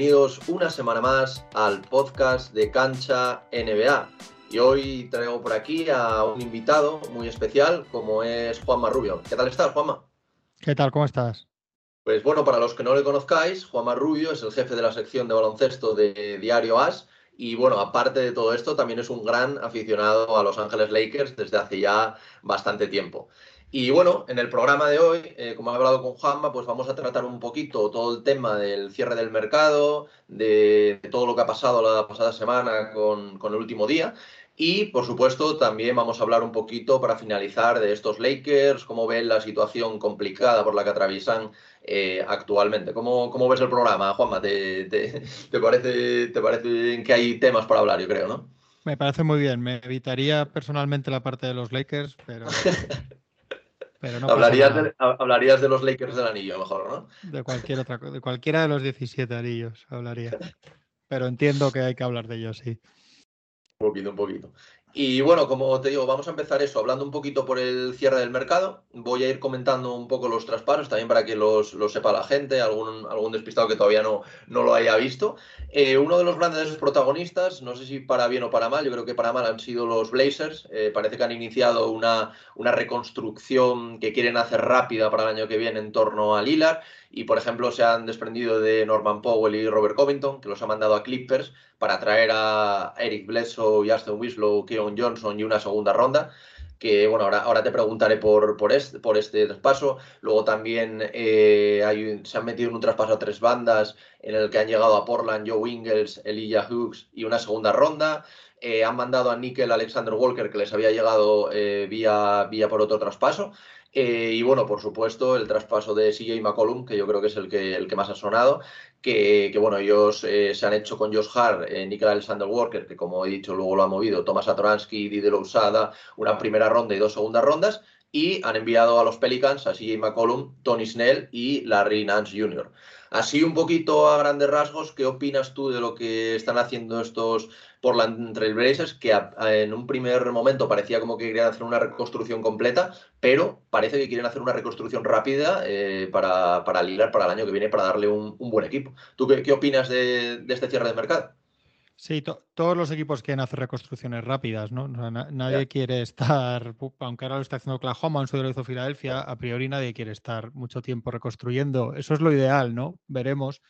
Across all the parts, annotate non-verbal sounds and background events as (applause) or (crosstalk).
bienvenidos una semana más al podcast de Cancha NBA. Y hoy traigo por aquí a un invitado muy especial como es Juanma Rubio. ¿Qué tal estás, Juanma? ¿Qué tal? ¿Cómo estás? Pues bueno, para los que no le conozcáis, Juanma Rubio es el jefe de la sección de baloncesto de Diario As. Y bueno, aparte de todo esto, también es un gran aficionado a Los Ángeles Lakers desde hace ya bastante tiempo. Y bueno, en el programa de hoy, eh, como he hablado con Juanma, pues vamos a tratar un poquito todo el tema del cierre del mercado, de, todo lo que ha pasado la pasada semana con, el último día. Y por supuesto, también vamos a hablar un poquito para finalizar de estos Lakers, cómo ven la situación complicada por la que atraviesan eh, actualmente. ¿Cómo, ¿Cómo, ves el programa, Juanma? ¿Te, te, parece, ¿Te parece que hay temas para hablar, yo creo, no? Me parece muy bien. Me evitaría personalmente la parte de los Lakers, pero (laughs) hablarías, de, hablarías de los Lakers del anillo, mejor, ¿no? De cualquier otra de cualquiera de los 17 anillos hablaría. (laughs) Pero entiendo que hay que hablar de ellos, sí. Un poquito, un poquito. Y bueno, como te digo, vamos a empezar eso, hablando un poquito por el cierre del mercado. Voy a ir comentando un poco los traspasos, también para que los, sepa la gente, algún, algún despistado que todavía no, no lo haya visto. Eh, uno de los grandes protagonistas, no sé si para bien o para mal, yo creo que para mal han sido los Blazers. Eh, parece que han iniciado una, una reconstrucción que quieren hacer rápida para el año que viene en torno a Lillard y por ejemplo se han desprendido de Norman Powell y Robert Covington, que los ha mandado a Clippers para traer a Eric Bledsoe, Justin Winslow, Keon Johnson y una segunda ronda que bueno, ahora, ahora te preguntaré por, por, este, por este traspaso. Luego también eh, se han metido en un traspaso a tres bandas en el que han llegado a Portland Joe Ingles, Elijah Hughes y una segunda ronda. Eh, han mandado a Nickel Alexander Walker, que les había llegado eh, vía, vía por otro traspaso. Eh, y bueno, por supuesto, el traspaso de CJ McCollum, que yo creo que es el que, el que más ha sonado, que, bueno, ellos eh, se han hecho con Josh Hart, eh, Nicolás Alexander Walker, que como he dicho, luego lo ha movido, Thomas Atoransky, Didier Usada, una primera ronda y dos segundas rondas, y han enviado a los Pelicans a CJ McCollum, Tony Snell y Larry Nance Jr. Así un poquito a grandes rasgos, ¿qué opinas tú de lo que están haciendo estos Portland Trailblazers? Que en un primer momento parecía como que querían hacer una reconstrucción completa, pero parece que quieren hacer una reconstrucción rápida eh, para, para ligar para el año que viene, para darle un, buen equipo. ¿Tú qué, opinas de este cierre de mercado? Sí, todos los equipos quieren hacer reconstrucciones rápidas, ¿no? nadie quiere estar, (laughs) aunque ahora lo está haciendo Oklahoma, en su lo hizo Filadelfia, a priori nadie quiere estar mucho tiempo reconstruyendo. Eso es lo ideal, ¿no? Veremos.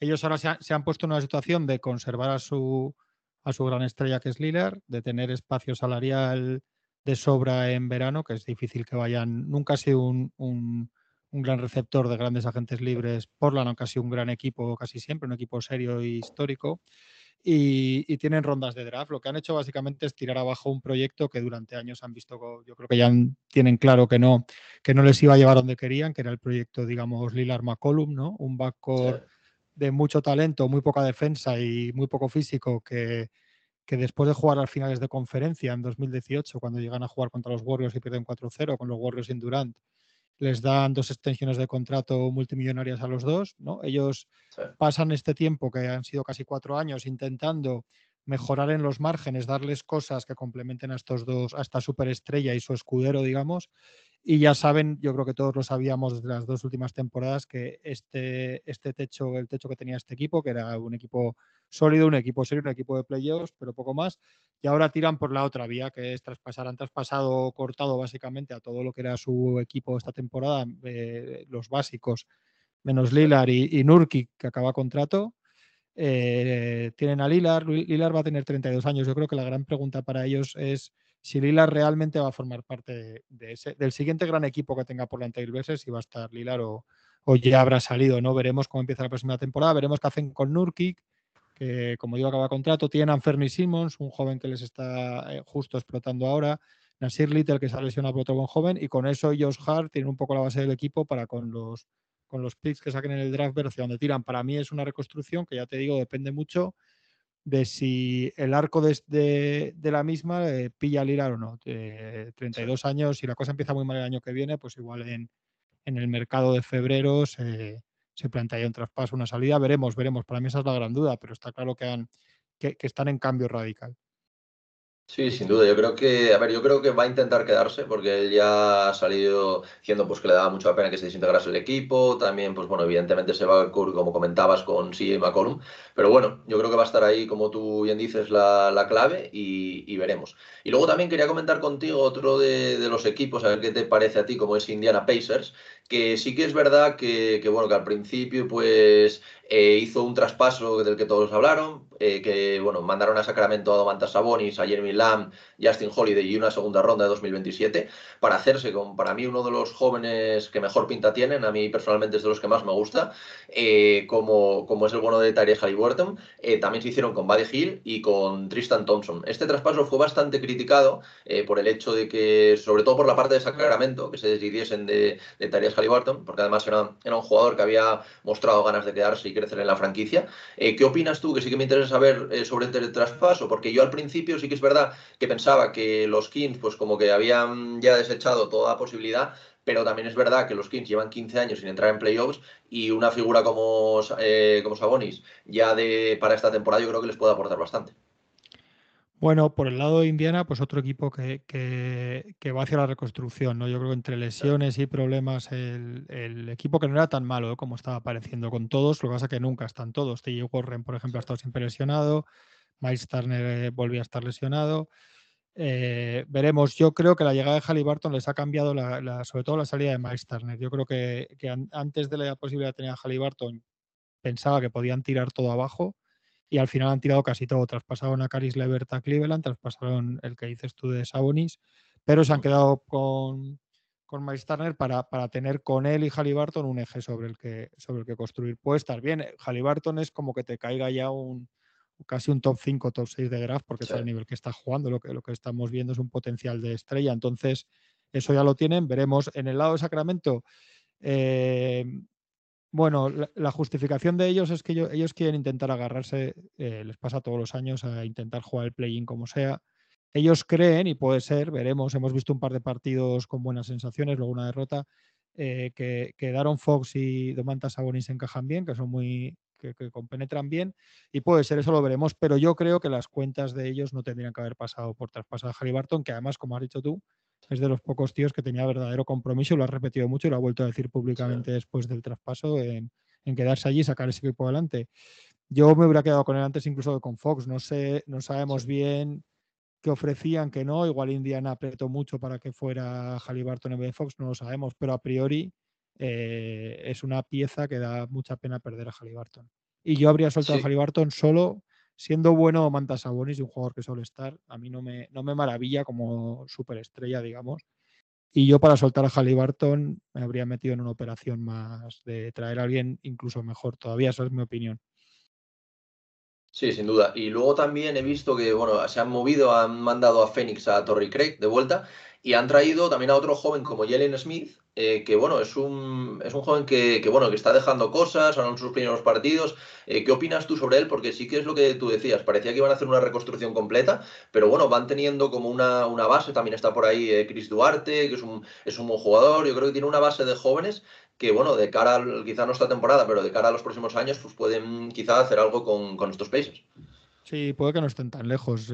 Ellos ahora se, han puesto en una situación de conservar a su, a su gran estrella que es Lillard, de tener espacio salarial de sobra en verano, que es difícil que vayan. Nunca ha sido un, un, un gran receptor de grandes agentes libres. Portland, aunque ha sido un gran equipo casi siempre, un equipo serio e histórico y, tienen rondas de draft. Lo que han hecho básicamente es tirar abajo un proyecto que durante años han visto, yo creo que ya tienen claro que no, que no les iba a llevar donde querían, que era el proyecto, digamos, Lilar McCollum, ¿no? Un backcourt de mucho talento, muy poca defensa y muy poco físico que, que después de jugar al finales de conferencia en 2018, cuando llegan a jugar contra los Warriors y pierden 4-0 con los Warriors en Durant, les dan dos extensiones de contrato multimillonarias a los dos, ¿no? Ellos pasan este tiempo, que han sido casi cuatro años, intentando mejorar en los márgenes, darles cosas que complementen a estos dos, a esta superestrella y su escudero, digamos, y ya saben, yo creo que todos lo sabíamos desde las dos últimas temporadas, que este, este techo, el techo que tenía este equipo, que era un equipo sólido, un equipo serio, un equipo de playoffs, pero poco más, y ahora tiran por la otra vía, que es traspasar. Han traspasado, cortado básicamente a todo lo que era su equipo esta temporada, eh, los básicos, menos Lilar y, y Nurkic, que acaba contrato. Eh, tienen a Lilar, Lilar va a tener 32 años. Yo creo que la gran pregunta para ellos es si Lilar realmente va a formar parte de, ese, del siguiente gran equipo que tenga por la Trailblazers, si va a estar Lilar o, o, ya habrá salido, ¿no? Veremos cómo empieza la próxima temporada, veremos qué hacen con Nurkic, que como digo acaba contrato, tienen a Fernie Simmons, un joven que les está eh, justo explotando ahora, Nasir Little que se ha lesionado por otro buen joven, y con eso Josh Hart tiene un poco la base del equipo para con los, con los picks que saquen en el draft ver hacia dónde tiran. Para mí es una reconstrucción que ya te digo, depende mucho de si el arco de, la misma eh, pilla al o no. 32 años, si la cosa empieza muy mal el año que viene, pues igual en, el mercado de febrero se, se plantea un traspaso, una salida. Veremos, veremos. Para mí esa es la gran duda, pero está claro que, han, que, están en cambio radical. Sí, sin duda. Yo creo que, a ver, yo creo que va a intentar quedarse porque él ya ha salido diciendo pues que le daba mucha pena que se desintegrase el equipo. También, pues bueno, evidentemente se va, como comentabas, con CJ McCollum. Pero bueno, yo creo que va a estar ahí, como tú bien dices, la, la clave y, veremos. Y luego también quería comentar contigo otro de, de, los equipos, a ver qué te parece a ti, como es Indiana Pacers, que sí que es verdad que, que bueno, que al principio pues eh, hizo un traspaso del que todos hablaron, eh, que bueno, mandaron a Sacramento a Domantas Sabonis, a Jeremy Lamb, Justin Holiday y una segunda ronda de 2027 para hacerse con, para mí, uno de los jóvenes que mejor pinta tienen, a mí personalmente es de los que más me gusta, eh, como, como es el bueno de Tyrese Halliburton, también se hicieron con Buddy Hill y con Tristan Thompson. Este traspaso fue bastante criticado por el hecho de que, sobre todo por la parte de Sacramento, que se decidiesen de, de Tyrese Halliburton, porque además era, un jugador que había mostrado ganas de quedarse y crecer en la franquicia. Eh, ¿Qué opinas tú? Que sí que me interesa saber eh, sobre el traspaso, porque yo al principio sí que es verdad que pensaba que los Kings, pues como que habían ya desechado toda posibilidad, pero también es verdad que los Kings llevan 15 años sin entrar en playoffs y una figura como, eh, como Sabonis ya de, para esta temporada yo creo que les puede aportar bastante. Bueno, por el lado de Indiana, pues otro equipo que, va hacia la reconstrucción, ¿no? Yo creo que entre lesiones y problemas, el, equipo que no era tan malo como estaba apareciendo con todos, lo que pasa es que nunca están todos. T.J. Warren, por ejemplo, ha estado siempre lesionado, Miles Turner eh, volvía a estar lesionado. Eh, veremos, yo creo que la llegada de Halliburton les ha cambiado, la, sobre todo la salida de Miles Turner. Yo creo que, antes de la posibilidad de tener a Halliburton, pensaba que podían tirar todo abajo y al final han tirado casi todo. Traspasaron a Caris Levert a Cleveland, traspasaron el que dices tú de Sabonis, pero se han quedado con, con Miles Turner para, para, tener con él y Halliburton un eje sobre el que, sobre el que construir. Puede estar bien. Halliburton es como que te caiga ya un casi un top 5, top 6 de draft, porque es el nivel que está jugando. Lo que, lo que estamos viendo es un potencial de estrella. Entonces, eso ya lo tienen. Veremos en el lado de Sacramento. Eh, bueno, la, justificación de ellos es que ellos, quieren intentar agarrarse, eh, les pasa todos los años a intentar jugar el play-in como sea. Ellos creen, y puede ser, veremos, hemos visto un par de partidos con buenas sensaciones, luego una derrota, eh, que, que, Daron Fox y Domantas Sabonis encajan bien, que son muy, que, compenetran bien, y puede ser, eso lo veremos, pero yo creo que las cuentas de ellos no tendrían que haber pasado por traspasar a Harry Barton, que además, como has dicho tú, es de los pocos tíos que tenía verdadero compromiso y lo ha repetido mucho y lo ha vuelto a decir públicamente después del traspaso en, quedarse allí y sacar ese equipo adelante. Yo me hubiera quedado con él antes incluso con Fox. No sé, no sabemos bien qué ofrecían, que no. Igual Indiana apretó mucho para que fuera Halliburton en vez de Fox, no lo sabemos, pero a priori eh, es una pieza que da mucha pena perder a Halliburton. Y yo habría soltado a Halliburton solo siendo bueno Mantas Sabonis y un jugador que suele estar, a mí no me, no me maravilla como superestrella, digamos. Y yo para soltar a Halliburton me habría metido en una operación más de traer a alguien incluso mejor todavía, esa es mi opinión. Sí, sin duda. Y luego también he visto que, bueno, se han movido, han mandado a Phoenix a Torrey Craig de vuelta y han traído también a otro joven como Jalen Smith, eh, que bueno, es un, es un joven que, bueno, que está dejando cosas, son sus primeros partidos. Eh, ¿Qué opinas tú sobre él? Porque sí que es lo que tú decías, parecía que iban a hacer una reconstrucción completa, pero bueno, van teniendo como una, una base, también está por ahí eh, Chris Duarte, que es un, es un buen jugador, yo creo que tiene una base de jóvenes que bueno, de cara, quizá no esta temporada, pero de cara a los próximos años, pues pueden quizá hacer algo con, con estos países. Sí, puede que no estén tan lejos.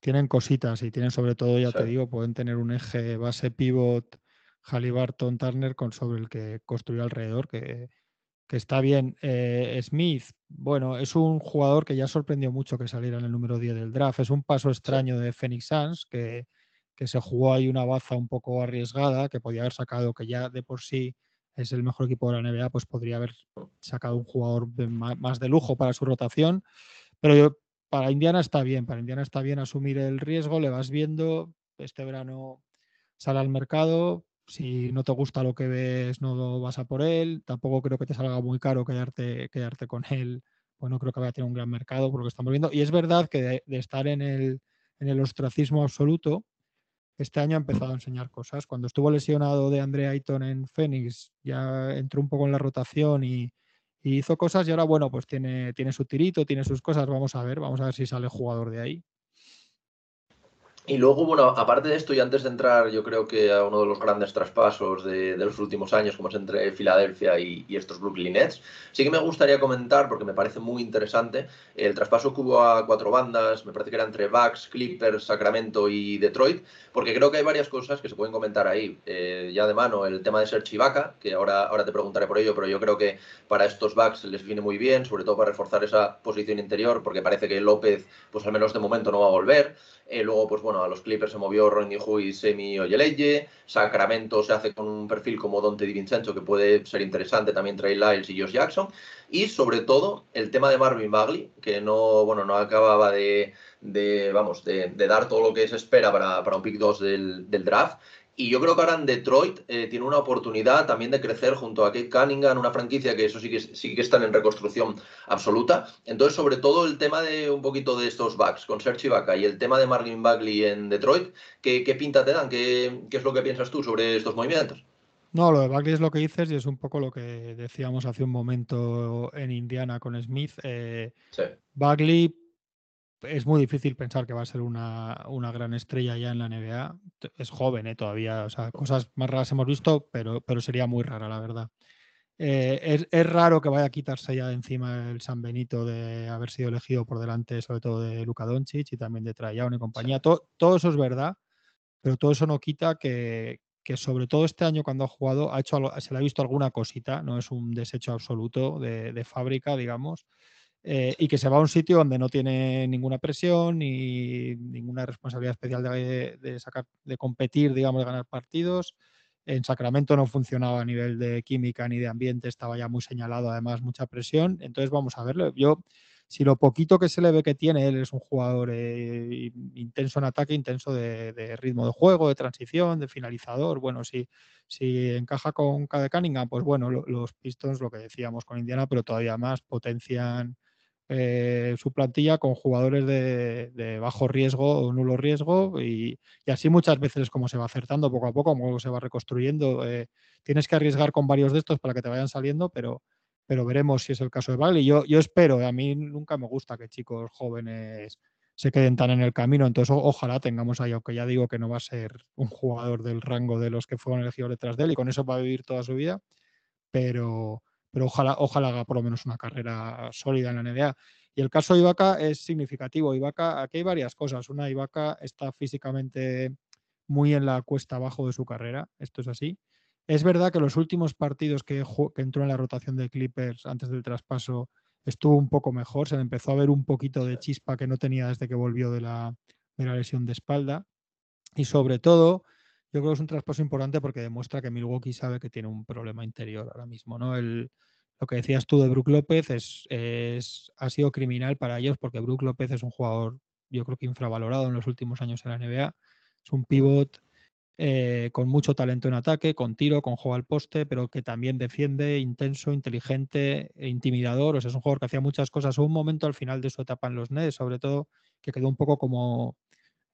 Tienen cositas y tienen sobre todo, ya te digo, pueden tener un eje base pivot Halliburton Turner con, sobre el que construir alrededor, que, está bien. Eh, Smith, bueno, es un jugador que ya sorprendió mucho que saliera en el número 10 del draft. Es un paso extraño de Phoenix Suns, que, que se jugó ahí una baza un poco arriesgada, que podía haber sacado, que ya de por sí es el mejor equipo de la NBA, pues podría haber sacado un jugador más de lujo para su rotación. Pero yo, para Indiana está bien, para Indiana está bien asumir el riesgo, le vas viendo, este verano sale al mercado, si no te gusta lo que ves, no vas a por él. Tampoco creo que te salga muy caro quedarte, quedarte con él. Bueno, creo que va a tener un gran mercado por lo que estamos viendo. Y es verdad que de, estar en el, en el ostracismo absoluto, este año ha empezado a enseñar cosas. Cuando estuvo lesionado de Andre Ayton en Phoenix, ya entró un poco en la rotación y, y, hizo cosas. Y ahora, bueno, pues tiene, tiene su tirito, tiene sus cosas. Vamos a ver, vamos a ver si sale jugador de ahí. Y luego, bueno, aparte de esto, y antes de entrar, yo creo que a uno de los grandes traspasos de, los últimos años, como es entre Filadelfia y, estos Brooklyn Nets, sí que me gustaría comentar, porque me parece muy interesante, el traspaso que hubo a cuatro bandas, me parece que era entre Bucks, Clippers, Sacramento y Detroit, porque creo que hay varias cosas que se pueden comentar ahí. Eh, ya de mano, el tema de ser Chivaca, que ahora, ahora te preguntaré por ello, pero yo creo que para estos Bucks les viene muy bien, sobre todo para reforzar esa posición interior, porque parece que López, pues al menos de momento, no va a volver. Eh, luego, pues bueno, a los Clippers se movió Ronnie Hu y Semi Oyeleye. Sacramento se hace con un perfil como Dante DiVincenzo, que puede ser interesante. También Trey Lyles y Josh Jackson. Y sobre todo, el tema de Marvin Bagley, que no, bueno, no acababa de, vamos, de, dar todo lo que se espera para, para un pick 2 del, del draft. Y yo creo que ahora en Detroit eh, tiene una oportunidad también de crecer junto a Kate Cunningham, una franquicia que eso sí que, sí que están en reconstrucción absoluta. Entonces, sobre todo el tema de un poquito de estos backs con Serge Ibaka y el tema de Marvin Bagley en Detroit, ¿qué, pinta te dan? ¿Qué, es lo que piensas tú sobre estos movimientos? No, lo de Bagley es lo que dices y es un poco lo que decíamos hace un momento en Indiana con Smith. Eh, sí. Bagley es muy difícil pensar que va a ser una, gran estrella ya en la NBA. Es joven ¿eh? todavía, o sea, cosas más raras hemos visto, pero, pero sería muy rara, la verdad. Eh, es, raro que vaya a quitarse ya de encima el San Benito de haber sido elegido por delante, sobre todo de Luka Doncic y también de Trajan y compañía. Todo, eso es verdad, pero todo eso no quita que, sobre todo este año cuando ha jugado ha hecho, se le ha visto alguna cosita, no es un desecho absoluto de, de fábrica, digamos. Eh, y que se va a un sitio donde no tiene ninguna presión ni ninguna responsabilidad especial de, sacar, de competir, digamos, de ganar partidos. En Sacramento no funcionaba a nivel de química ni de ambiente, estaba ya muy señalado, además, mucha presión. Entonces, vamos a verlo. Yo, si lo poquito que se le ve que tiene, él es un jugador eh, intenso en ataque, intenso de, ritmo de juego, de transición, de finalizador. Bueno, si, si encaja con cada Cunningham, pues bueno, los Pistons, lo que decíamos con Indiana, pero todavía más potencian eh, su plantilla con jugadores de, bajo riesgo o nulo riesgo y, así muchas veces como se va acertando poco a poco, como se va reconstruyendo. Eh, tienes que arriesgar con varios de estos para que te vayan saliendo, pero, pero veremos si es el caso de Bagley. Yo, yo espero, a mí nunca me gusta que chicos jóvenes se queden tan en el camino, entonces ojalá tengamos ahí, aunque ya digo que no va a ser un jugador del rango de los que fueron elegidos detrás de él y con eso va a vivir toda su vida, pero, pero ojalá, ojalá haga por lo menos una carrera sólida en la NBA. Y el caso de Ibaka es significativo. Ibaka, aquí hay varias cosas. Una, Ibaka está físicamente muy en la cuesta abajo de su carrera. Esto es así. Es verdad que los últimos partidos que, que entró en la rotación de Clippers antes del traspaso estuvo un poco mejor. Se le empezó a ver un poquito de chispa que no tenía desde que volvió de la, de la lesión de espalda. Y sobre todo, yo creo que es un traspaso importante porque demuestra que Milwaukee sabe que tiene un problema interior ahora mismo, ¿no? El, lo que decías tú de Brook López es, ha sido criminal para ellos porque Brook López es un jugador, yo creo que infravalorado en los últimos años en la NBA. Es un pivot eh, con mucho talento en ataque, con tiro, con juego al poste, pero que también defiende, intenso, inteligente, e intimidador. O sea, es un jugador que hacía muchas cosas. Hubo un momento al final de su etapa en los Nets, sobre todo, que quedó un poco como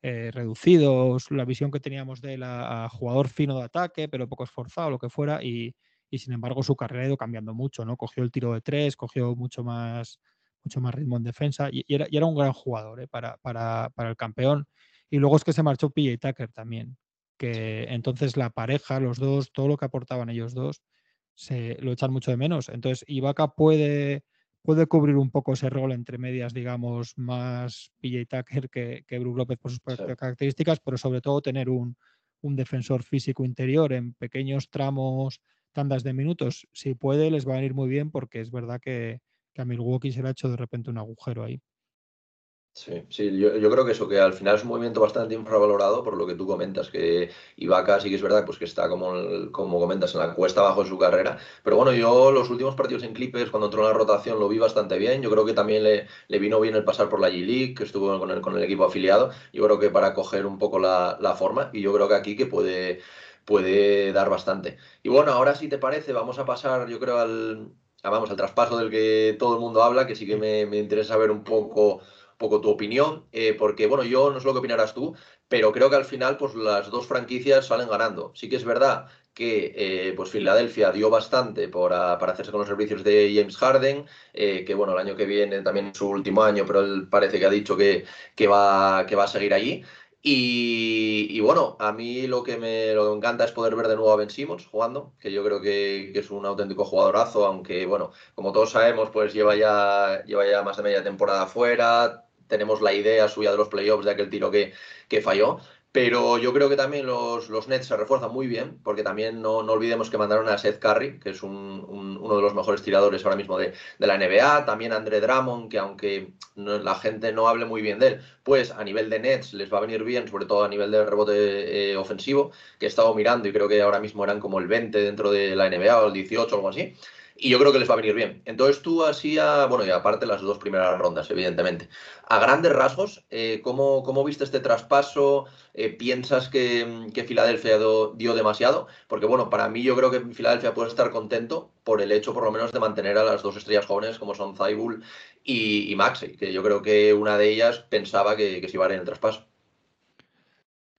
eh, reducidos la visión que teníamos de él a, jugador fino de ataque, pero poco esforzado, lo que fuera, y, sin embargo su carrera ha ido cambiando mucho, ¿no? Cogió el tiro de tres, cogió mucho más, mucho más ritmo en defensa y, era, era, un gran jugador ¿eh? para, para, para, el campeón. Y luego es que se marchó PJ Tucker también, que entonces la pareja, los dos, todo lo que aportaban ellos dos, se lo echan mucho de menos. Entonces Ibaka puede puede cubrir un poco ese rol entre medias, digamos, más PJ Tucker que, que Brook López por sus características, pero sobre todo tener un, defensor físico interior en pequeños tramos, tandas de minutos. Si puede, les va a venir muy bien porque es verdad que, que a Milwaukee se le ha hecho de repente un agujero ahí. Sí, sí, yo, creo que eso, que al final es un movimiento bastante infravalorado por lo que tú comentas, que Ibaka sí que es verdad pues que está como, como comentas en la cuesta abajo de su carrera, pero bueno, yo los últimos partidos en Clippers cuando entró en la rotación lo vi bastante bien, yo creo que también le, le vino bien el pasar por la G-League, que estuvo con el, con el equipo afiliado, yo creo que para coger un poco la, la forma y yo creo que aquí que puede, puede dar bastante. Y bueno, ahora si te parece vamos a pasar yo creo al, vamos, al traspaso del que todo el mundo habla, que sí que me, me interesa saber un poco poco tu opinión, eh, porque bueno, yo no sé lo que opinarás tú, pero creo que al final pues las dos franquicias salen ganando. Sí que es verdad que eh, pues Filadelfia dio bastante para hacerse con los servicios de James Harden, eh, que bueno, el año que viene también es su último año, pero él parece que ha dicho que, que, va, que va a seguir allí. Y, bueno, a mí lo que me, encanta es poder ver de nuevo a Ben Simmons jugando, que yo creo que, es un auténtico jugadorazo, aunque bueno, como todos sabemos, pues lleva ya, lleva ya más de media temporada fuera, tenemos la idea suya de los playoffs de aquel tiro que, que falló, pero yo creo que también los, Nets se refuerzan muy bien, porque también no, olvidemos que mandaron a Seth Curry, que es un, uno de los mejores tiradores ahora mismo de, la NBA. También a Andre Drummond, que aunque la gente no hable muy bien de él, pues a nivel de Nets les va a venir bien, sobre todo a nivel de rebote eh, ofensivo, que he estado mirando y creo que ahora mismo eran como el 20 dentro de la NBA o el 18 o algo así y yo creo que les va a venir bien. Entonces tú así, a, bueno, y aparte las dos primeras rondas, evidentemente. A grandes rasgos, eh, ¿cómo, viste este traspaso? Eh, ¿Piensas que, que Filadelfia dio demasiado? Porque bueno, para mí yo creo que Filadelfia puede estar contento por el hecho por lo menos de mantener a las dos estrellas jóvenes como son Zaibul y, y Maxey, que yo creo que una de ellas pensaba que, se iba a ir en el traspaso.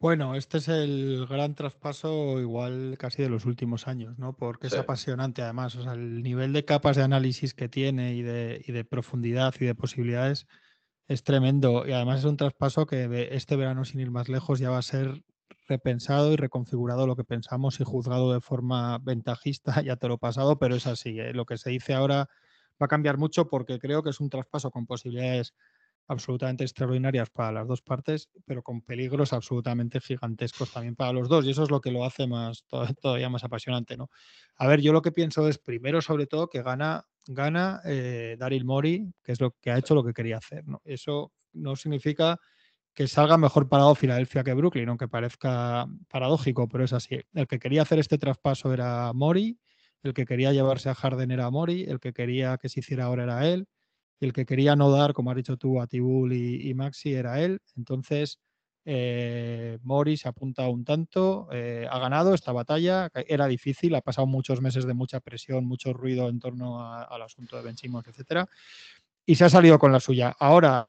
Bueno, este es el gran traspaso igual casi de los últimos años, ¿no? Porque es apasionante además, o sea, el nivel de capas de análisis que tiene y de, y de profundidad y de posibilidades es tremendo. Y además es un traspaso que este verano, sin ir más lejos, ya va a ser repensado y reconfigurado lo que pensamos y juzgado de forma ventajista, (laughs) ya te lo he pasado, pero es así. ¿eh? Lo que se dice ahora va a cambiar mucho porque creo que es un traspaso con posibilidades absolutamente extraordinarias para las dos partes, pero con peligros absolutamente gigantescos también para los dos. Y eso es lo que lo hace más (laughs) todavía más apasionante, ¿no? A ver, yo lo que pienso es primero, sobre todo, que gana, gana eh, Daryl Mori, que es lo que ha hecho lo que quería hacer. ¿no? Eso no significa que salga mejor parado Filadelfia que Brooklyn, aunque parezca paradójico, pero es así. El que quería hacer este traspaso era Mori, el que quería llevarse a Harden era Mori, el que quería que se hiciera ahora era él y el que quería no dar, como has dicho tú, a Tibul y, Maxi era él. Entonces, eh, Mori se apunta un tanto, eh, ha ganado esta batalla, era difícil, ha pasado muchos meses de mucha presión, mucho ruido en torno al asunto de Ben Simmons, etcétera, y se ha salido con la suya. Ahora,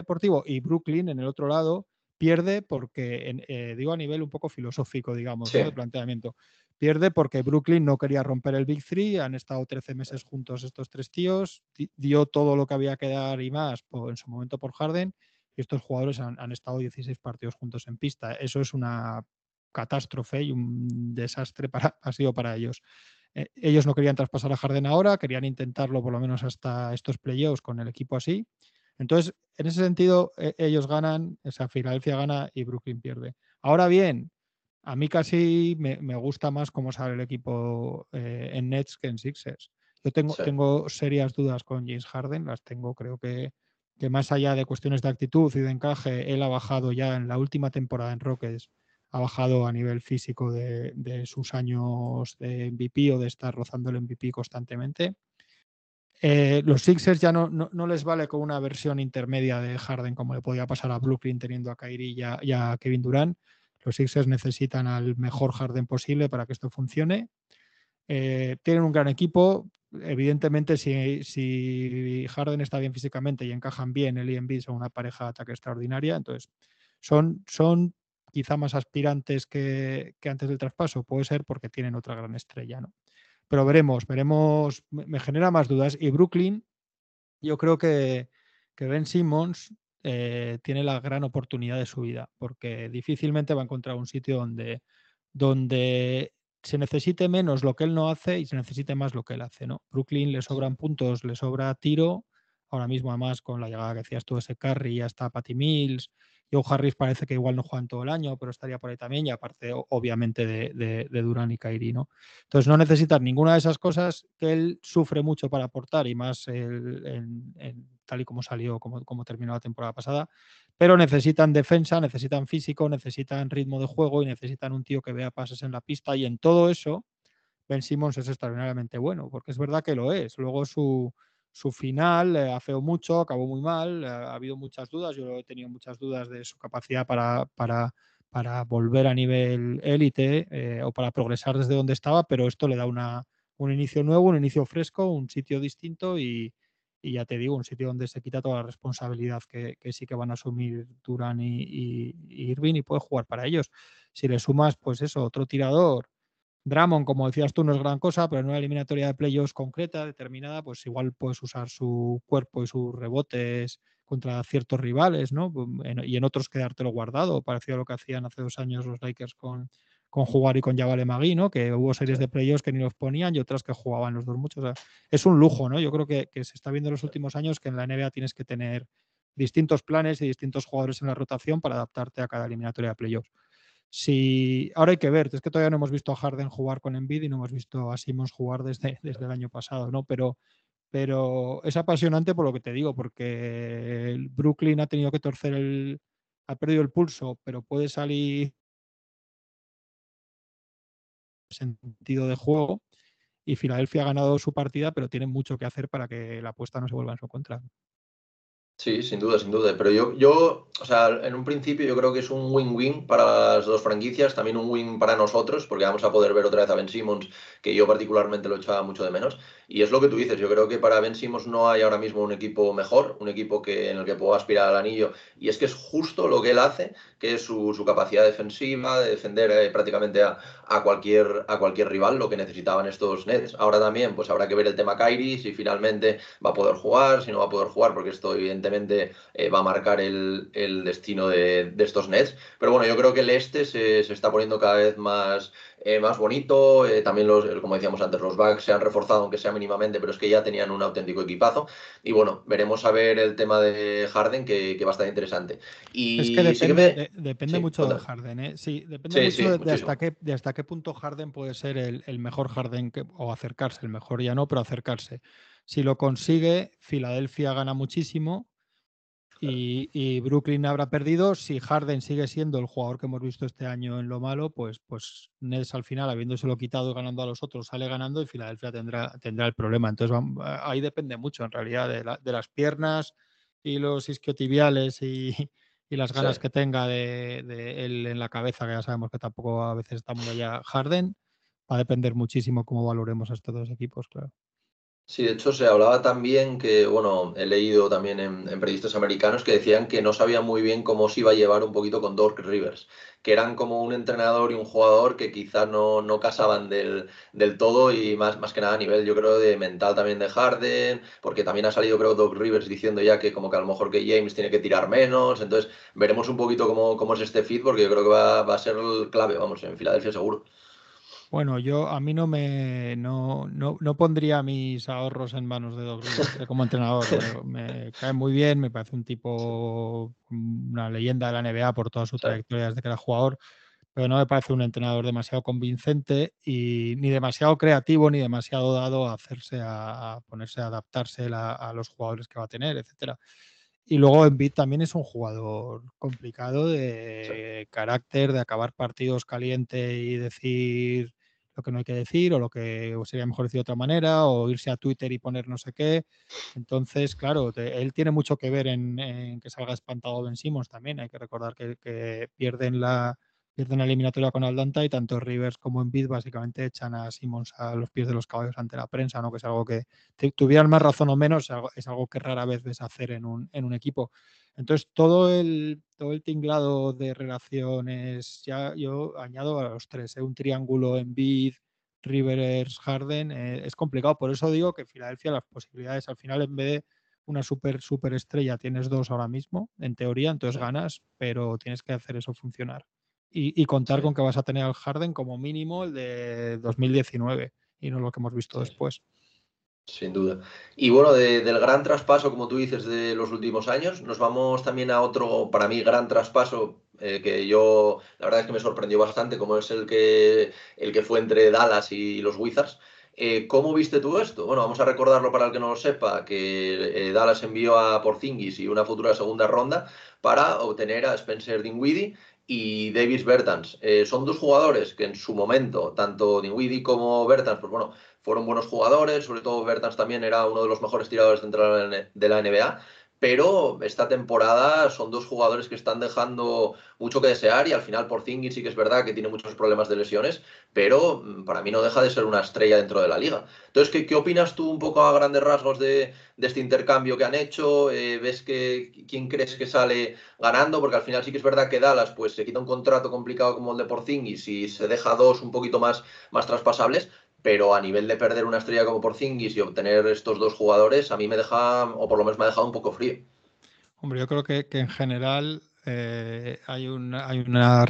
Deportivo y Brooklyn en el otro lado pierde porque, eh, digo a nivel un poco filosófico, digamos, de planteamiento. Pierde porque Brooklyn no quería romper el Big Three, han estado 13 meses juntos estos tres tíos, dio todo lo que había que dar y más en su momento por Harden, y estos jugadores han, estado 16 partidos juntos en pista. Eso es una catástrofe y un desastre (laughs) ha sido para ellos. Eh, ellos no querían traspasar a Harden ahora, querían intentarlo por lo menos hasta estos playoffs con el equipo así. Entonces, en ese sentido, e, ellos ganan, esa Filadelfia gana y Brooklyn pierde. Ahora bien, a mí casi me, gusta más cómo sale el equipo eh, en Nets que en Sixers. Yo tengo, tengo serias dudas con James Harden, las tengo, creo que, que más allá de cuestiones de actitud y de encaje, él ha bajado ya en la última temporada en Rockets, ha bajado a nivel físico de, de sus años de MVP o de estar rozando el MVP constantemente. Eh, los Sixers ya no, no, les vale con una versión intermedia de Harden como le podía pasar a Brooklyn teniendo a Kyrie y a Kevin Durant. Los Sixers necesitan al mejor Harden posible para que esto funcione. Eh, tienen un gran equipo. Evidentemente, si, si, Harden está bien físicamente y encajan bien, el IMB son una pareja de ataque extraordinaria. Entonces, son, son quizá más aspirantes que, antes del traspaso. Puede ser porque tienen otra gran estrella, ¿no? Pero veremos, veremos. Me, genera más dudas. Y Brooklyn, yo creo que, que Ben Simmons eh, tiene la gran oportunidad de su vida, porque difícilmente va a encontrar un sitio donde, donde se necesite menos lo que él no hace y se necesite más lo que él hace. ¿no? Brooklyn le sobran puntos, le sobra tiro. Ahora mismo, además, con la llegada que decías tú, ese Curry, ya está Patty Mills, Joe Harris parece que igual no juegan todo el año, pero estaría por ahí también, y aparte, obviamente, de, Durán y Kairi, ¿no? Entonces, no necesitan ninguna de esas cosas que él sufre mucho para aportar, y más tal y como salió, como, como terminó la temporada pasada, pero necesitan defensa, necesitan físico, necesitan ritmo de juego y necesitan un tío que vea pases en la pista, y en todo eso, Ben Simmons es extraordinariamente bueno, porque es verdad que lo es. Luego su su final eh, afeó mucho, acabó muy mal, eh, ha habido muchas dudas, yo he tenido muchas dudas de su capacidad para, para, para volver a nivel élite eh, o para progresar desde donde estaba, pero esto le da una, un inicio nuevo, un inicio fresco, un sitio distinto y, ya te digo, un sitio donde se quita toda la responsabilidad que, que sí que van a asumir Durán y, y, y Irving y puede jugar para ellos. Si le sumas, pues eso, otro tirador, Dramon, como decías tú, no es gran cosa, pero en una eliminatoria de playoffs concreta, determinada, pues igual puedes usar su cuerpo y sus rebotes contra ciertos rivales, ¿no? y en otros quedártelo guardado, parecido a lo que hacían hace dos años los Lakers con, con jugar y con Yavale Magui, ¿no? Que hubo series de playoffs que ni los ponían y otras que jugaban los dos muchos. es un lujo, ¿no? Yo creo que, se está viendo en los últimos años que en la NBA tienes que tener distintos planes y distintos jugadores en la rotación para adaptarte a cada eliminatoria de playoffs. Si, ahora hay que ver, es que todavía no hemos visto a Harden jugar con Embiid y no hemos visto a Simmons jugar desde, desde el año pasado, ¿no? Pero, pero es apasionante por lo que te digo, porque Brooklyn ha tenido que torcer el, ha perdido el pulso, pero puede salir sentido de juego y Filadelfia ha ganado su partida, pero tiene mucho que hacer para que la apuesta no se vuelva en su contra. Sí, sin duda, sin duda. Pero yo, yo, o sea, en un principio yo creo que es un win-win para las dos franquicias, también un win para nosotros, porque vamos a poder ver otra vez a Ben Simmons, que yo particularmente lo echaba mucho de menos. Y es lo que tú dices, yo creo que para Ben Simmons no hay ahora mismo un equipo mejor, un equipo que, en el que pueda aspirar al anillo. Y es que es justo lo que él hace, que es su, su capacidad defensiva, de defender eh, prácticamente a, a, cualquier, a cualquier rival, lo que necesitaban estos Nets. Ahora también, pues habrá que ver el tema Kyrie, si finalmente va a poder jugar, si no va a poder jugar, porque esto evidentemente eh, va a marcar el, destino de, estos Nets. Pero bueno, yo creo que el este se, está poniendo cada vez más, eh, más bonito. Eh, también, los, como decíamos antes, los Bucks se han reforzado, aunque sea mínimamente, pero es que ya tenían un auténtico equipazo. Y bueno, veremos a ver el tema de Harden, que, va a estar interesante. Y es que depende, depende mucho de Harden. Sí, depende mucho de, hasta qué, de hasta qué punto Harden puede ser el, mejor Harden o acercarse, el mejor ya no, pero acercarse. Si lo consigue, Filadelfia gana muchísimo y, Brooklyn habrá perdido. Si Harden sigue siendo el jugador que hemos visto este año en lo malo, pues, pues Nets al final, habiéndoselo quitado y ganando a los otros, sale ganando y Filadelfia tendrá, tendrá el problema. Entonces ahí depende mucho en realidad de, las piernas y los isquiotibiales y, y las ganas que tenga de, él en la cabeza, que ya sabemos que tampoco a veces está muy allá Harden. Va a depender muchísimo cómo valoremos a estos dos equipos, claro. Sí, de hecho se hablaba también que, bueno, he leído también en, periodistas americanos que decían que no sabían muy bien cómo se iba a llevar un poquito con Doc Rivers, que eran como un entrenador y un jugador que quizás no, no casaban del, del, todo y más, más que nada a nivel, yo creo, de mental también de Harden, porque también ha salido, creo, Doc Rivers diciendo ya que como que a lo mejor que James tiene que tirar menos, entonces veremos un poquito cómo, cómo es este fit, porque yo creo que va, va a ser clave, vamos, en Filadelfia seguro. Bueno, yo a mí no me no, no, no pondría mis ahorros en manos de Doc Rivers como entrenador. (laughs) me cae muy bien, me parece un tipo, una leyenda de la NBA por toda su trayectoria desde que era jugador, pero no me parece un entrenador demasiado convincente y ni demasiado creativo ni demasiado dado a hacerse a, ponerse a adaptarse a, los jugadores que va a tener, etcétera. Y luego Embiid también es un jugador complicado de carácter, de acabar partidos caliente y decir lo que no hay que decir o lo que sería mejor decir de otra manera o irse a Twitter y poner no sé qué. Entonces, claro, él tiene mucho que ver en, que salga espantado Ben Simmons también. Hay que recordar que, pierden la pierden la eliminatoria con Atlanta y tanto Rivers como Embiid básicamente echan a Simmons a los pies de los caballos ante la prensa, ¿no? que es algo que tuvieran más razón o menos, es algo, que rara vez ves hacer en un, en un equipo. Entonces, todo el, todo el tinglado de relaciones, ya yo añado a los tres, ¿eh? un triángulo en bid, Rivers, Harden, eh, es complicado. Por eso digo que Filadelfia las posibilidades al final en vez de una super, super estrella tienes dos ahora mismo, en teoría, entonces ganas, pero tienes que hacer eso funcionar. Y, contar con que vas a tener al Harden como mínimo el de 2019 y no lo que hemos visto después. Sin duda. Y bueno, del gran traspaso, como tú dices, de los últimos años, nos vamos también a otro, para mí, gran traspaso eh, que yo, la verdad es que me sorprendió bastante, como es el que, el que fue entre Dallas y los Wizards. Eh, ¿Cómo viste tú esto? Bueno, vamos a recordarlo para el que no lo sepa, que eh, Dallas envió a Porzingis y una futura segunda ronda para obtener a Spencer Dinwiddie y Davis Bertans. son dos jugadores que en su momento, tanto Dinwiddie como Bertans, pues bueno, fueron buenos jugadores, sobre todo Bertans también era uno de los mejores tiradores de la NBA, pero esta temporada son dos jugadores que están dejando mucho que desear y al final por Zingis sí que es verdad que tiene muchos problemas de lesiones, pero mm, para mí no deja de ser una estrella dentro de la liga. Entonces, ¿qué, qué opinas tú un poco a grandes rasgos de, este intercambio que han hecho? Eh, ¿Ves que quién crees que sale ganando? Porque al final sí que es verdad que Dallas pues se quita un contrato complicado como el de Porzingis y se deja dos un poquito más, más traspasables, pero a nivel de perder una estrella como Porzingis y obtener estos dos jugadores, a mí me deja, o por lo menos me ha dejado un poco frío. Hombre, yo creo que, en general eh, hay una, hay una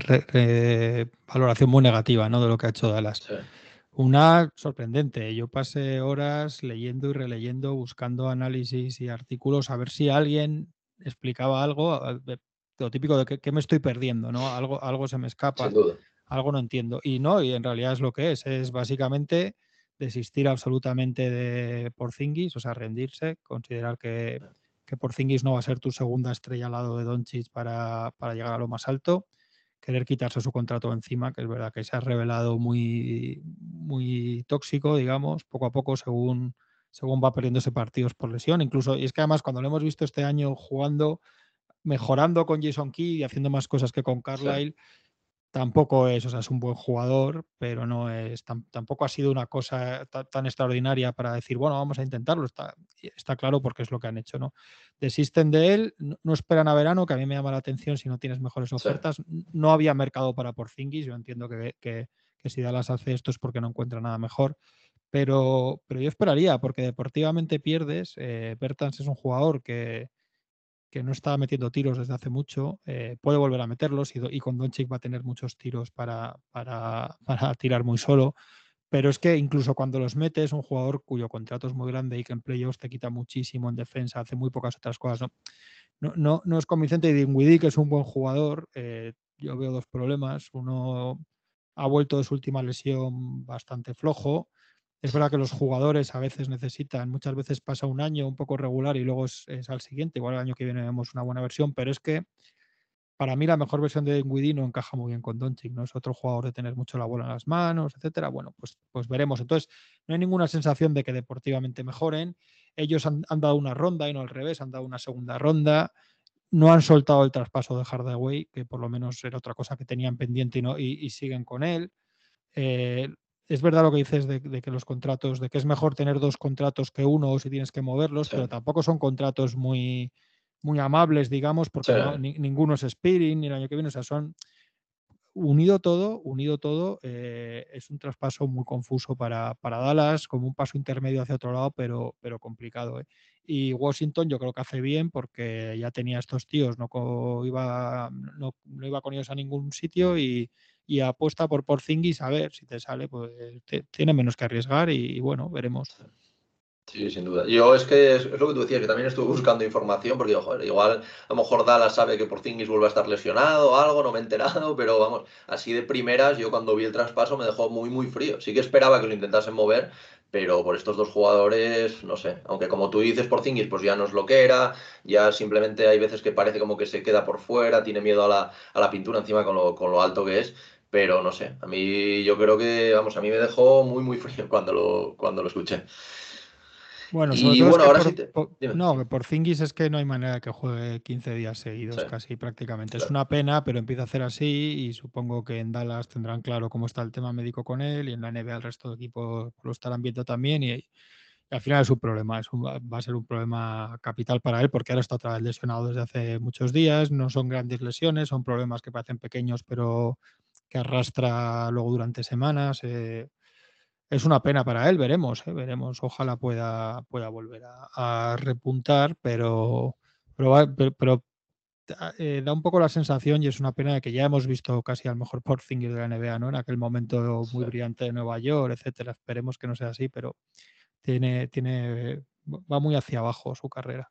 valoración muy negativa ¿no? de lo que ha hecho Dallas. Una sorprendente. Yo pasé horas leyendo y releyendo, buscando análisis y artículos a ver si alguien explicaba algo, lo típico de que, me estoy perdiendo, ¿no? Algo, algo se me escapa, algo no entiendo. Y no, y en realidad es lo que es, es básicamente desistir absolutamente de Porzingis, o sea, rendirse, considerar que que Porzingis no va a ser tu segunda estrella al lado de Doncic para, para llegar a lo más alto, querer quitarse su contrato encima, que es verdad que se ha revelado muy, muy tóxico, digamos, poco a poco según, según va perdiéndose partidos por lesión. Incluso, y es que además cuando lo hemos visto este año jugando, mejorando con Jason Key y haciendo más cosas que con Carlisle, tampoco es, o sea, es un buen jugador, pero no es, tampoco ha sido una cosa tan, extraordinaria para decir, bueno, vamos a intentarlo. Está, está claro porque es lo que han hecho, ¿no? Desisten de él, no, esperan a verano, que a mí me llama la atención si no tienes mejores ofertas. No había mercado para Porzingis, yo entiendo que, que, que, si Dallas hace esto es porque no encuentra nada mejor. Pero, pero yo esperaría, porque deportivamente pierdes. Eh, Bertans es un jugador que, que no estaba metiendo tiros desde hace mucho, eh, puede volver a meterlos y, con Doncic va a tener muchos tiros para, para, (laughs) para, tirar muy solo. Pero es que incluso cuando los mete es un jugador cuyo contrato es muy grande y que en playoffs te quita muchísimo en defensa, hace muy pocas otras cosas. No, no, no, es convincente. Y Dinwiddie, que es un buen jugador, eh, yo veo dos problemas. Uno ha vuelto de su última lesión bastante flojo es verdad que los jugadores a veces necesitan, muchas veces pasa un año un poco regular y luego es, al siguiente, igual el año que viene vemos una buena versión, pero es que para mí la mejor versión de Dinwiddie no encaja muy bien con Doncic, no es otro jugador de tener mucho la bola en las manos, etcétera. Bueno, pues, pues veremos. Entonces, no hay ninguna sensación de que deportivamente mejoren. Ellos han, dado una ronda y no al revés, han dado una segunda ronda. No han soltado el traspaso de Hardaway, que por lo menos era otra cosa que tenían pendiente y, no, y, siguen con él. Eh, es verdad lo que dices de, que los contratos, de que es mejor tener dos contratos que uno si tienes que moverlos, pero tampoco son contratos muy, muy amables, digamos, porque ninguno es Spirit ni el año que viene, o sea, son unido todo, unido todo, eh, es un traspaso muy confuso para, para, Dallas, como un paso intermedio hacia otro lado, pero, pero complicado. ¿eh? Y Washington yo creo que hace bien porque ya tenía estos tíos, no iba, no, no iba con ellos a ningún sitio y, y apuesta por Porzingis a ver si te sale, pues tiene menos que arriesgar y, bueno, veremos. Sí, sin duda. Yo es que es, lo que tú decías, que también estuve buscando información porque joder, igual a lo mejor Dallas sabe que Porzingis vuelve a estar lesionado o algo, no me he enterado, (laughs) pero vamos, así de primeras yo cuando vi el traspaso me dejó muy muy frío. Sí que esperaba que lo intentasen mover, pero por estos dos jugadores, no sé, aunque como tú dices Porzingis, pues ya no es lo que era, ya simplemente hay veces que parece como que se queda por fuera, tiene miedo a la, a la pintura encima con lo, con lo alto que es, pero no sé, a mí yo creo que, vamos, a mí me dejó muy, muy frío cuando lo, cuando lo escuché. Bueno, y bueno, ahora sí te... no, que por Zingis es que no hay manera de que juegue 15 días seguidos, casi prácticamente. Es una pena, pero empieza a hacer así y supongo que en Dallas tendrán claro cómo está el tema médico con él y en la NBA el resto de equipos lo estarán viendo también y, al final es un problema, es va a ser un problema capital para él porque ahora está otra vez lesionado desde hace muchos días, no son grandes lesiones, son problemas que parecen pequeños pero que arrastra luego durante semanas. Eh, es una pena para él, veremos, eh, veremos. Ojalá pueda, pueda volver a, repuntar, pero, pero, eh, da un poco la sensación y es una pena de que ya hemos visto casi al mejor Porzingis de la NBA, ¿no? En aquel momento muy brillante de Nueva York, etcétera. Esperemos que no sea así, pero tiene, tiene, va muy hacia abajo su carrera.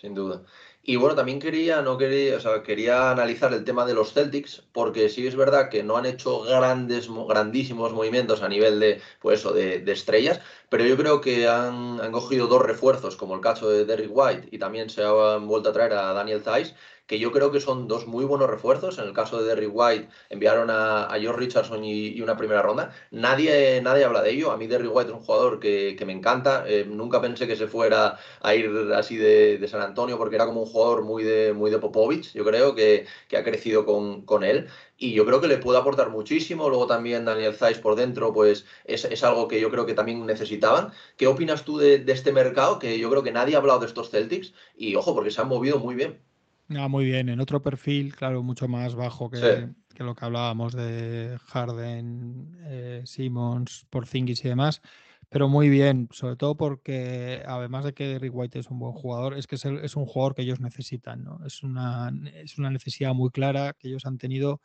Sin duda. Y bueno, también quería, no quería, o sea, quería analizar el tema de los Celtics, porque sí es verdad que no han hecho grandes, grandísimos movimientos a nivel de, pues eso, de, estrellas, pero yo creo que han, han, cogido dos refuerzos, como el caso de Derrick White, y también se han vuelto a traer a Daniel Tice, que yo creo que son dos muy buenos refuerzos. En el caso de Derry White, enviaron a, George Richardson y, una primera ronda. Nadie, nadie habla de ello. A mí Derry White es un jugador que, me encanta. Eh, nunca pensé que se fuera a ir así de, San Antonio porque era como un jugador muy de, muy de Popovich, yo creo, que, ha crecido con, él y yo creo que le puede aportar muchísimo. Luego también Daniel Zeiss por dentro, pues es, algo que yo creo que también necesitaban. ¿Qué opinas tú de, de, este mercado? Que yo creo que nadie ha hablado de estos Celtics y ojo, porque se han movido muy bien. Ah, muy bien, en otro perfil, claro, mucho más bajo que, lo que hablábamos de Harden, eh, Simmons, Porzingis y demás. pero muy bien, sobre todo porque además de que Rick White es un buen jugador, es que es, un jugador que ellos necesitan, ¿no? Es una, es una necesidad muy clara que ellos han tenido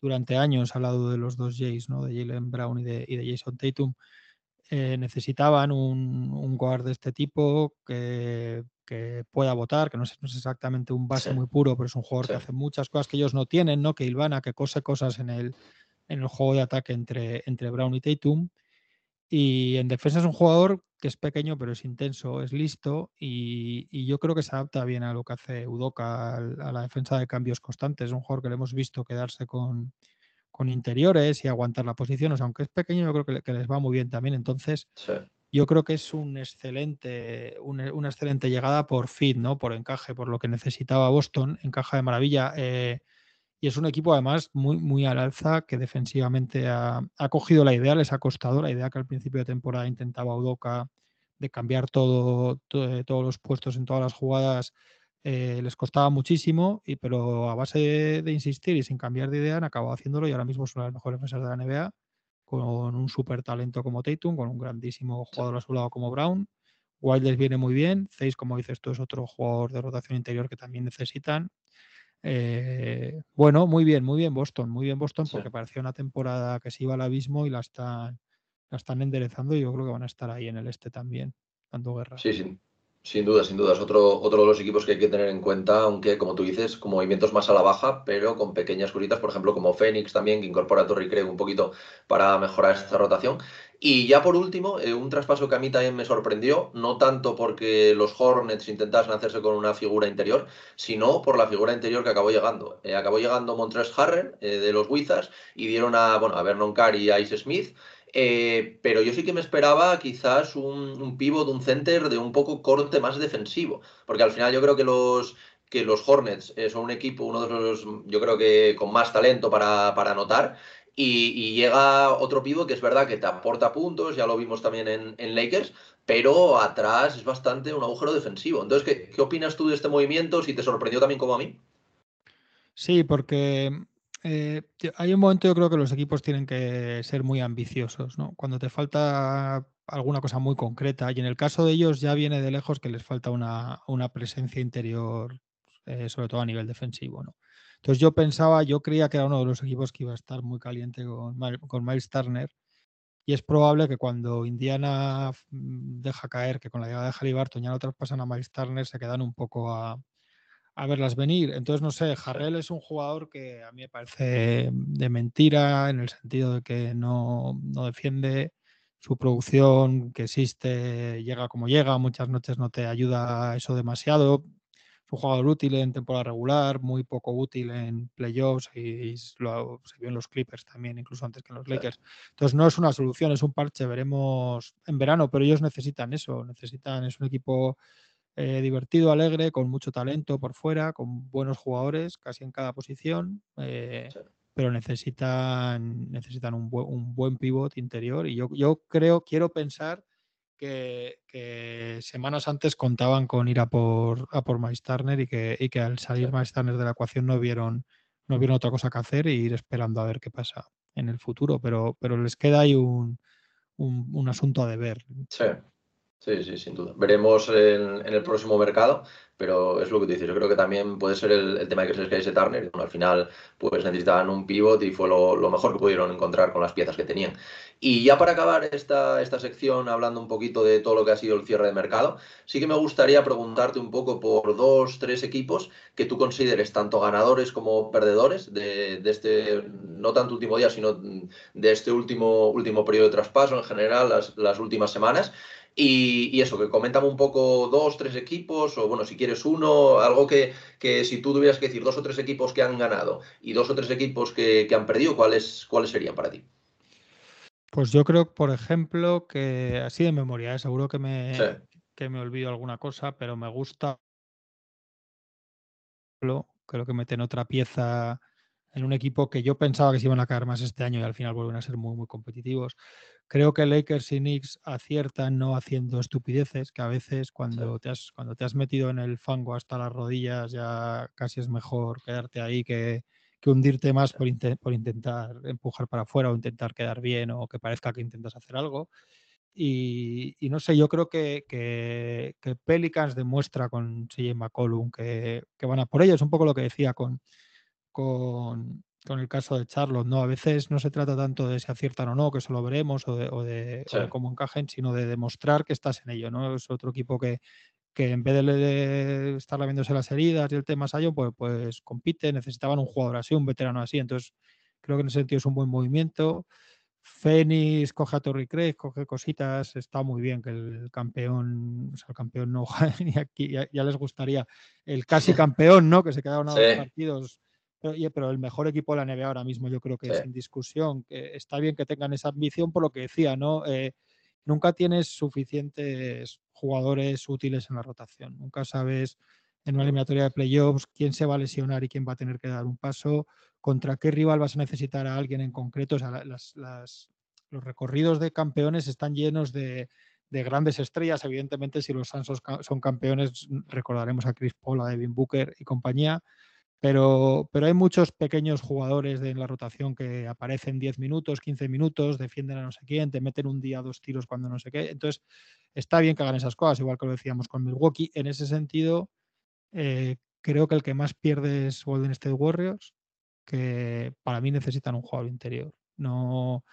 durante años al lado de los dos Jays, ¿no? De Jalen Brown y de, y de Jason Tatum. Eh, necesitaban un, un, guard de este tipo que, que pueda votar, que no es, no es, exactamente un base muy puro, pero es un jugador que hace muchas cosas que ellos no tienen, ¿no? Que Ilvana, que cose cosas en el, en el juego de ataque entre, entre Brown y Tatum. Y en defensa es un jugador que es pequeño, pero es intenso, es listo y, y yo creo que se adapta bien a lo que hace Udoka, a, a la defensa de cambios constantes. Es un jugador que le hemos visto quedarse con, con interiores y aguantar la posición. O sea, aunque es pequeño, yo creo que, que les va muy bien también. Entonces, sí. Yo creo que es un excelente, una, una, excelente llegada por fit, ¿no? Por encaje, por lo que necesitaba Boston, encaja de maravilla. Eh, y es un equipo además muy, muy al alza que defensivamente ha, cogido la idea, les ha costado la idea que al principio de temporada intentaba Udoca de cambiar todo, todo, todos los puestos en todas las jugadas eh, les costaba muchísimo, y, pero a base de, de, insistir y sin cambiar de idea han acabado haciéndolo y ahora mismo son las mejores defensas de la NBA, con un súper talento como Tatum, con un grandísimo jugador a su lado como Brown. Wild les viene muy bien, Zeiss, como dices tú, es otro jugador de rotación interior que también necesitan. Eh, bueno, muy bien, muy bien Boston, muy bien Boston, porque sí. parecía una temporada que se iba al abismo y la están, la están enderezando y yo creo que van a estar ahí en el este también, dando guerra. Sí, sí, sin duda, sin duda. Es otro, otro de los equipos que hay que tener en cuenta, aunque, como tú dices, con movimientos más a la baja, pero con pequeñas curitas, por ejemplo, como Phoenix también, que incorpora a Torrey Craig un poquito para mejorar esta rotación. Y ya por último, eh, un traspaso que a mí también me sorprendió, no tanto porque los Hornets intentasen hacerse con una figura interior, sino por la figura interior que acabó llegando. Eh, acabó llegando Montres Harrell eh, de los Wizards y dieron a, bueno, a Vernon Carr y a Ice Smith. Eh, pero yo sí que me esperaba quizás un, un pivot, un center de un poco corte más defensivo, porque al final yo creo que los, que los Hornets eh, son un equipo, uno de los, yo creo que con más talento para, para anotar, y, llega otro pivot que es verdad que te aporta puntos, ya lo vimos también en, en Lakers, pero atrás es bastante un agujero defensivo. Entonces, ¿qué, ¿qué opinas tú de este movimiento? Si te sorprendió también como a mí. Sí, porque eh, hay un momento yo creo que los equipos tienen que ser muy ambiciosos, ¿no? Cuando te falta alguna cosa muy concreta y en el caso de ellos ya viene de lejos que les falta una, presencia interior, eh, sobre todo a nivel defensivo, ¿no? Entonces yo pensaba, yo creía que era uno de los equipos que iba a estar muy caliente con, con Miles Turner y es probable que cuando Indiana mm, deja caer que con la llegada de Halliburton ya no traspasan a Miles Turner se quedan un poco a, a verlas venir. Entonces, no sé, Jarrell es un jugador que a mí me parece de mentira en el sentido de que no, no defiende su producción que existe, llega como llega, muchas noches no te ayuda eso demasiado. Es un jugador útil en temporada regular, muy poco útil en playoffs y lo, se vio en los Clippers también, incluso antes que en los Lakers. Entonces no es una solución, es un parche, veremos en verano, pero ellos necesitan eso, necesitan, es un equipo eh, divertido, alegre, con mucho talento por fuera, con buenos jugadores casi en cada posición, eh, sí. pero necesitan, necesitan un, bu un, buen pivot interior y yo, yo creo, quiero pensar que, que, semanas antes contaban con ir a por, a por Miles Turner y que, y que al salir sí. Miles Turner de la ecuación no vieron, no vieron otra cosa que hacer e ir esperando a ver qué pasa en el futuro, pero, pero les queda ahí un, un, un asunto a deber. Sí. Sí, sí, sin duda. Veremos en, el próximo mercado, pero es lo que te dices. Yo creo que también puede ser el, tema de que se les ese Turner. Bueno, al final, pues necesitaban un pivot y fue lo, mejor que pudieron encontrar con las piezas que tenían. Y ya para acabar esta, esta sección, hablando un poquito de todo lo que ha sido el cierre de mercado, sí que me gustaría preguntarte un poco por dos, tres equipos que tú consideres tanto ganadores como perdedores de, de este, no tanto último día, sino de este último, último periodo de traspaso en general, las, las últimas semanas. Y, y, eso, que coméntame un poco dos, tres equipos, o bueno, si quieres uno, algo que, que, si tú tuvieras que decir dos o tres equipos que han ganado y dos o tres equipos que, que han perdido, ¿cuáles, ¿cuáles serían para ti? Pues yo creo, por ejemplo, que así de memoria, ¿eh? seguro que me, sí. que me olvido alguna cosa, pero me gusta. Creo que meten otra pieza en un equipo que yo pensaba que se iban a caer más este año y al final vuelven a ser muy, muy competitivos. Creo que Lakers y Knicks aciertan no haciendo estupideces, que a veces cuando, sí. te has, cuando te has metido en el fango hasta las rodillas ya casi es mejor quedarte ahí que, que hundirte más por, por, intentar empujar para afuera o intentar quedar bien o que parezca que intentas hacer algo. Y, no sé, yo creo que, que, Pelicans demuestra con CJ McCollum que, que, van a por ello. Es un poco lo que decía con, con, con, el caso de Charlotte, ¿no? A veces no se trata tanto de si aciertan o no, que eso lo veremos, o de, o de, cómo encajen, sino de demostrar que estás en ello, ¿no? Es otro equipo que, que en vez de estar laviéndose las heridas y el tema Sayo, pues, pues compite, necesitaban un jugador así, un veterano así. Entonces, creo que en ese sentido es un buen movimiento. Fénix coge a Torrey Craig, coge cositas, está muy bien que el campeón, o sea, el campeón no, (laughs) y aquí ya, les gustaría el casi campeón, ¿no? Que se quedaron a dos partidos, pero, el mejor equipo de la NBA ahora mismo yo creo que es sin discusión, que está bien que tengan esa ambición por lo que decía, ¿no? Eh, nunca tienes suficientes jugadores útiles en la rotación, nunca sabes en una eliminatoria de playoffs quién se va a lesionar y quién va a tener que dar un paso contra qué rival vas a necesitar a alguien en concreto. O sea, los recorridos de campeones están llenos de, grandes estrellas. Evidentemente, si los Suns son campeones, recordaremos a Chris Paul, a Devin Booker y compañía. Pero, pero hay muchos pequeños jugadores de, en la rotación que aparecen 10 minutos, 15 minutos, defienden a no sé quién, te meten un día dos tiros cuando no sé qué. Entonces, está bien que hagan esas cosas, igual que lo decíamos con Milwaukee. En ese sentido, eh, creo que el que más pierde es Golden State Warriors que para mí necesitan un jugador interior. No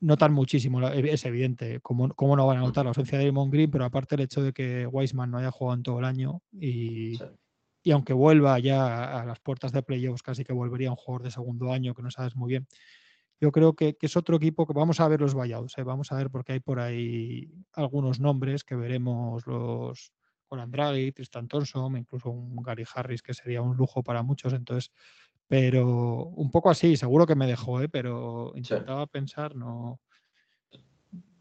notan muchísimo, es evidente, cómo, no van a notar la ausencia de Damon Green, pero aparte el hecho de que Weisman no haya jugado en todo el año y, y aunque vuelva ya a las puertas de playoffs, casi que volvería un jugador de segundo año que no sabes muy bien. Yo creo que, es otro equipo que vamos a ver los buyouts, ¿eh? vamos a ver porque hay por ahí algunos nombres que veremos los con Draghi, Tristan Thompson, incluso un Gary Harris que sería un lujo para muchos. Entonces, pero un poco así, seguro que me dejó, ¿eh? pero intentaba pensar, no,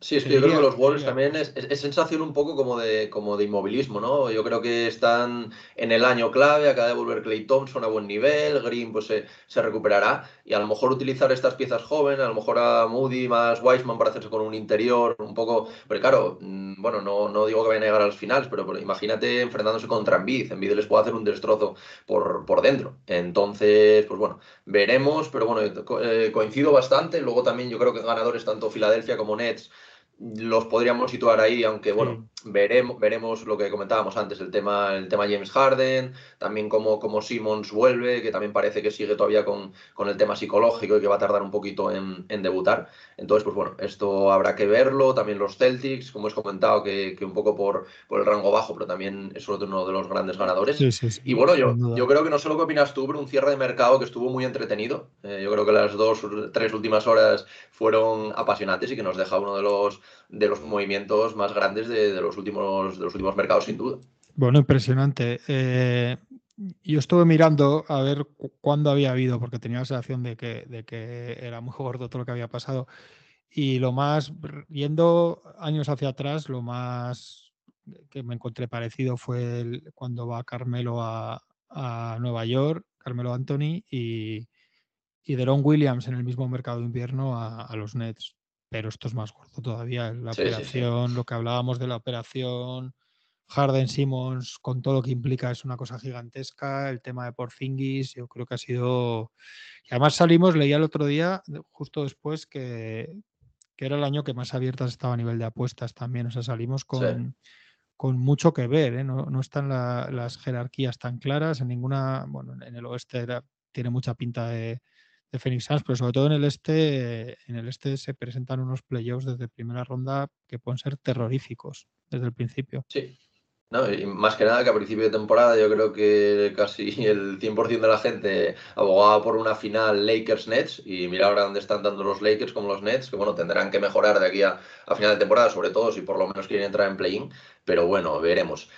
Sí, es que yo creo que los Wolves también es, sensación un poco como de, como de inmovilismo, ¿no? Yo creo que están en el año clave, acaba de volver Clay Thompson a buen nivel, Green pues se, recuperará y a lo mejor utilizar estas piezas jóvenes, a lo mejor a Moody más Wiseman para hacerse con un interior un poco, pero claro, mm, bueno, no, no digo que vayan a llegar a los finales, pero, imagínate enfrentándose contra Embiid, Embiid les puede hacer un destrozo por, por dentro. Entonces, pues bueno, veremos, pero bueno, eh, coincido bastante, luego también yo creo que ganadores tanto Filadelfia como Nets los podríamos situar ahí, aunque bueno, veremos, veremos lo que comentábamos antes, el tema, el tema James Harden, también como, como Simmons vuelve, que también parece que sigue todavía con, con el tema psicológico y que va a tardar un poquito en, debutar. Entonces, pues bueno, esto habrá que verlo. También los Celtics, como he comentado, que, un poco por, por, el rango bajo, pero también es uno de los grandes ganadores. y bueno, yo, yo creo que no sé lo que opinas tú, pero un cierre de mercado que estuvo muy entretenido. Eh, yo creo que las dos, tres últimas horas fueron apasionantes y que nos deja uno de los de los movimientos más grandes de, los, últimos, de los últimos mercados, sin duda. Bueno, impresionante. Eh, yo estuve mirando a ver cuándo había habido, porque tenía la sensación de que, de que era muy gordo todo lo que había pasado. Y lo más, yendo años hacia atrás, lo más que me encontré parecido fue cuando va Carmelo a, Nueva York, Carmelo Anthony y, y Deron Williams en el mismo mercado de invierno a los Nets pero esto es más gordo todavía. La operación, lo que hablábamos de la operación Harden Simmons, con todo lo que implica, es una cosa gigantesca. El tema de Porfingis, yo creo que ha sido. Y además salimos, leía el otro día, justo después, que, era el año que más abiertas estaba a nivel de apuestas también. O sea, salimos con, con mucho que ver, ¿eh? no, están las jerarquías tan claras en ninguna. Bueno, en el oeste tiene mucha pinta de Phoenix Suns, pero sobre todo en el este, en el este se presentan unos playoffs desde primera ronda que pueden ser terroríficos desde el principio. Sí. No, y más que nada que a principio de temporada yo creo que casi (laughs) el 100% de la gente abogaba por una final Lakers-Nets y mira ahora dónde están tanto los Lakers como los Nets, que bueno, tendrán que mejorar de aquí a, a final de temporada, sobre todo si por lo menos quieren entrar en play-in, pero bueno, veremos.